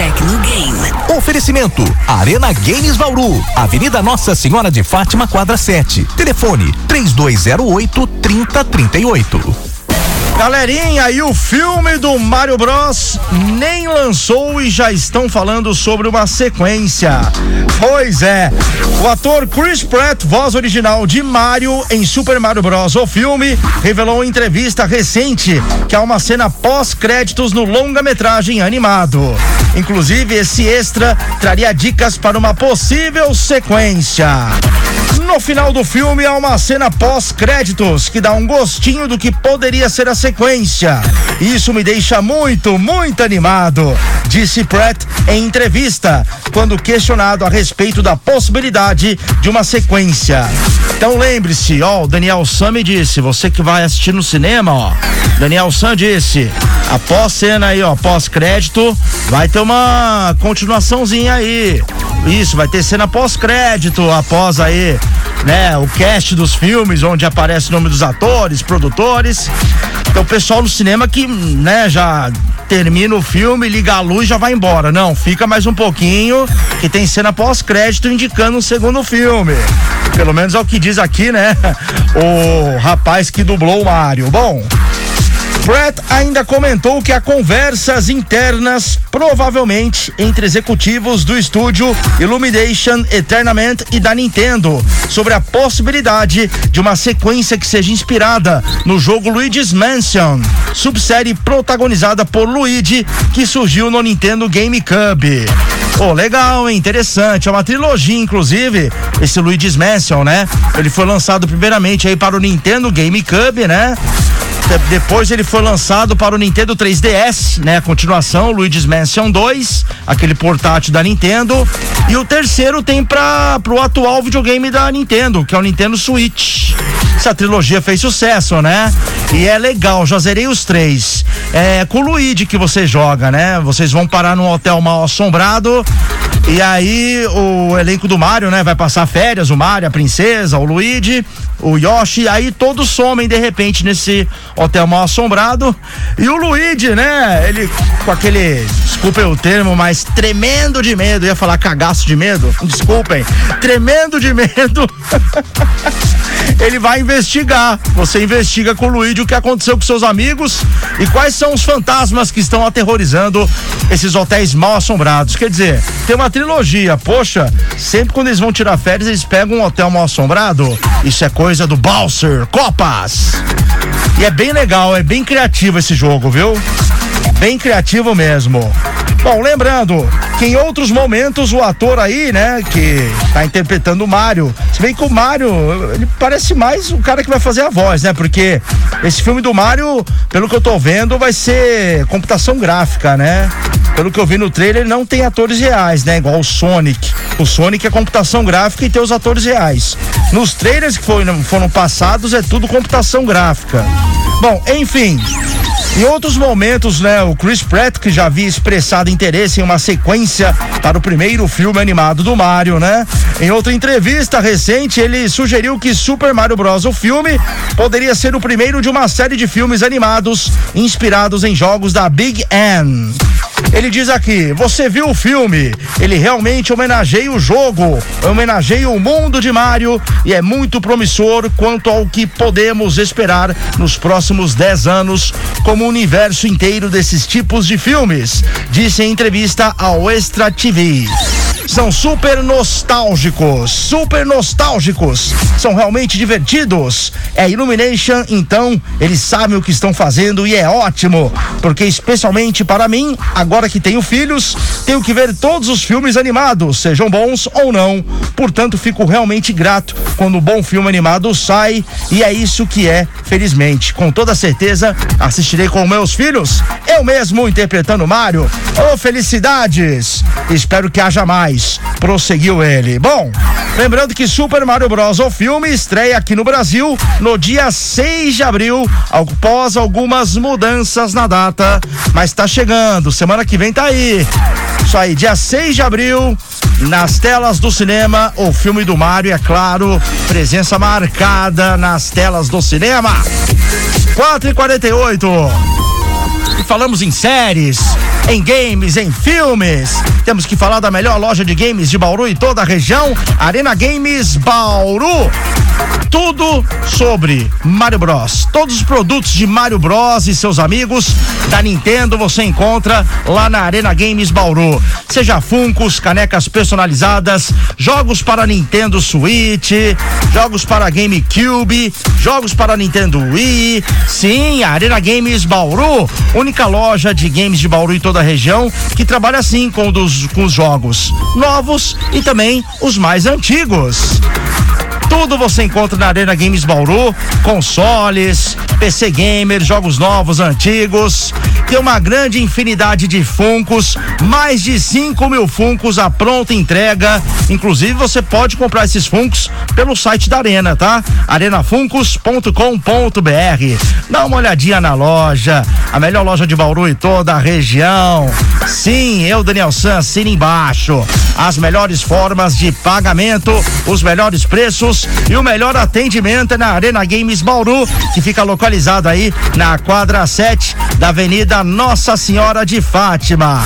Tecnogame. Oferecimento: Arena Games Bauru, Avenida Nossa Senhora de Fátima, quadra 7. Telefone: 3208 3038. Galerinha, e o filme do Mario Bros nem lançou e já estão falando sobre uma sequência. Pois é, o ator Chris Pratt, voz original de Mario em Super Mario Bros. O filme revelou em entrevista recente que há uma cena pós-créditos no longa-metragem animado. Inclusive, esse extra traria dicas para uma possível sequência. No final do filme há uma cena pós-créditos que dá um gostinho do que poderia ser a sequência. Isso me deixa muito, muito animado, disse Pratt em entrevista, quando questionado a respeito da possibilidade de uma sequência. Então lembre-se, ó, o Daniel Sam me disse, você que vai assistir no cinema, ó. Daniel Sam disse, após cena aí, ó, pós-crédito, vai ter uma continuaçãozinha aí. Isso, vai ter cena pós-crédito após aí, né, o cast dos filmes, onde aparece o nome dos atores, produtores. Então o pessoal no cinema que, né, já termina o filme, liga a luz já vai embora. Não, fica mais um pouquinho, que tem cena pós-crédito indicando o segundo filme. Pelo menos é o que diz aqui, né? O rapaz que dublou o Mario. Bom, Pratt ainda comentou que há conversas internas, provavelmente entre executivos do estúdio Illumination Eternament e da Nintendo, sobre a possibilidade de uma sequência que seja inspirada no jogo Luigi's Mansion, subsérie protagonizada por Luigi, que surgiu no Nintendo GameCube. Oh, legal? Interessante. É uma trilogia, inclusive, esse Luigi's Mansion, né? Ele foi lançado primeiramente aí para o Nintendo GameCube, né? Depois ele foi lançado para o Nintendo 3DS, né? A continuação, Luigi's Mansion 2, aquele portátil da Nintendo. E o terceiro tem para o atual videogame da Nintendo, que é o Nintendo Switch. Essa trilogia fez sucesso, né? E é legal, já zerei os três. É com o Luigi que você joga, né? Vocês vão parar num hotel mal assombrado. E aí o elenco do Mario, né? Vai passar férias, o Mario, a princesa, o Luigi, o Yoshi, aí todos somem de repente nesse hotel mal assombrado. E o Luigi, né? Ele com aquele, desculpem o termo, mas tremendo de medo, ia falar cagaço de medo, desculpem, tremendo de medo. ele vai investigar. Você investiga com o Luigi o que aconteceu com seus amigos e quais são os fantasmas que estão aterrorizando esses hotéis mal assombrados. Quer dizer, tem uma trilogia. Poxa, sempre quando eles vão tirar férias, eles pegam um hotel mal assombrado. Isso é coisa do Balser Copas. E é bem legal, é bem criativo esse jogo, viu? Bem criativo mesmo. Bom, lembrando que em outros momentos o ator aí, né, que tá interpretando o Mário, se bem que o Mário, ele parece mais o cara que vai fazer a voz, né? Porque esse filme do Mário, pelo que eu tô vendo, vai ser computação gráfica, né? Pelo que eu vi no trailer, não tem atores reais, né? Igual o Sonic. O Sonic é computação gráfica e tem os atores reais. Nos trailers que foram, foram passados é tudo computação gráfica. Bom, enfim, em outros momentos, né, o Chris Pratt, que já havia expressado interesse em uma sequência para o primeiro filme animado do Mario, né? Em outra entrevista recente, ele sugeriu que Super Mario Bros. o filme poderia ser o primeiro de uma série de filmes animados inspirados em jogos da Big N. Ele diz aqui: você viu o filme? Ele realmente homenageia o jogo, homenageia o mundo de Mario e é muito promissor quanto ao que podemos esperar nos próximos 10 anos como universo inteiro desses tipos de filmes, disse em entrevista ao Extra TV são super nostálgicos, super nostálgicos, são realmente divertidos. É Illumination, então eles sabem o que estão fazendo e é ótimo, porque especialmente para mim, agora que tenho filhos, tenho que ver todos os filmes animados, sejam bons ou não. Portanto, fico realmente grato quando um bom filme animado sai e é isso que é, felizmente. Com toda certeza, assistirei com meus filhos, eu mesmo interpretando Mario. Oh, felicidades! Espero que haja mais prosseguiu ele. Bom, lembrando que Super Mario Bros. o filme estreia aqui no Brasil no dia 6 de abril, após algumas mudanças na data, mas tá chegando, semana que vem tá aí. Isso aí, dia 6 de abril, nas telas do cinema, o filme do Mario, é claro, presença marcada nas telas do cinema. 4 e 48 e falamos em séries, em games, em filmes. Temos que falar da melhor loja de games de Bauru e toda a região, Arena Games Bauru tudo sobre Mario Bros. Todos os produtos de Mario Bros e seus amigos da Nintendo você encontra lá na Arena Games Bauru. Seja Funcos, canecas personalizadas, jogos para Nintendo Switch, jogos para GameCube, jogos para Nintendo Wii. Sim, a Arena Games Bauru, única loja de games de Bauru e toda a região que trabalha assim com, dos, com os jogos novos e também os mais antigos. Tudo você encontra na Arena Games Bauru, consoles, PC Gamer, jogos novos, antigos. Tem uma grande infinidade de Funcos, mais de 5 mil Funcos à pronta entrega. Inclusive, você pode comprar esses Funcos pelo site da Arena, tá? arenafuncos.com.br. Dá uma olhadinha na loja, a melhor loja de Bauru e toda a região. Sim, eu, Daniel San, assina embaixo. As melhores formas de pagamento, os melhores preços e o melhor atendimento é na Arena Games Bauru, que fica localizado aí na quadra 7 da Avenida Nossa Senhora de Fátima.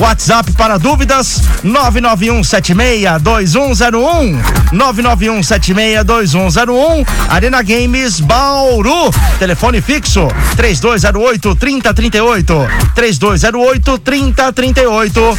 WhatsApp para dúvidas 991762101 991762101 Arena Games Bauru. Telefone fixo 3208 3038 3208 3038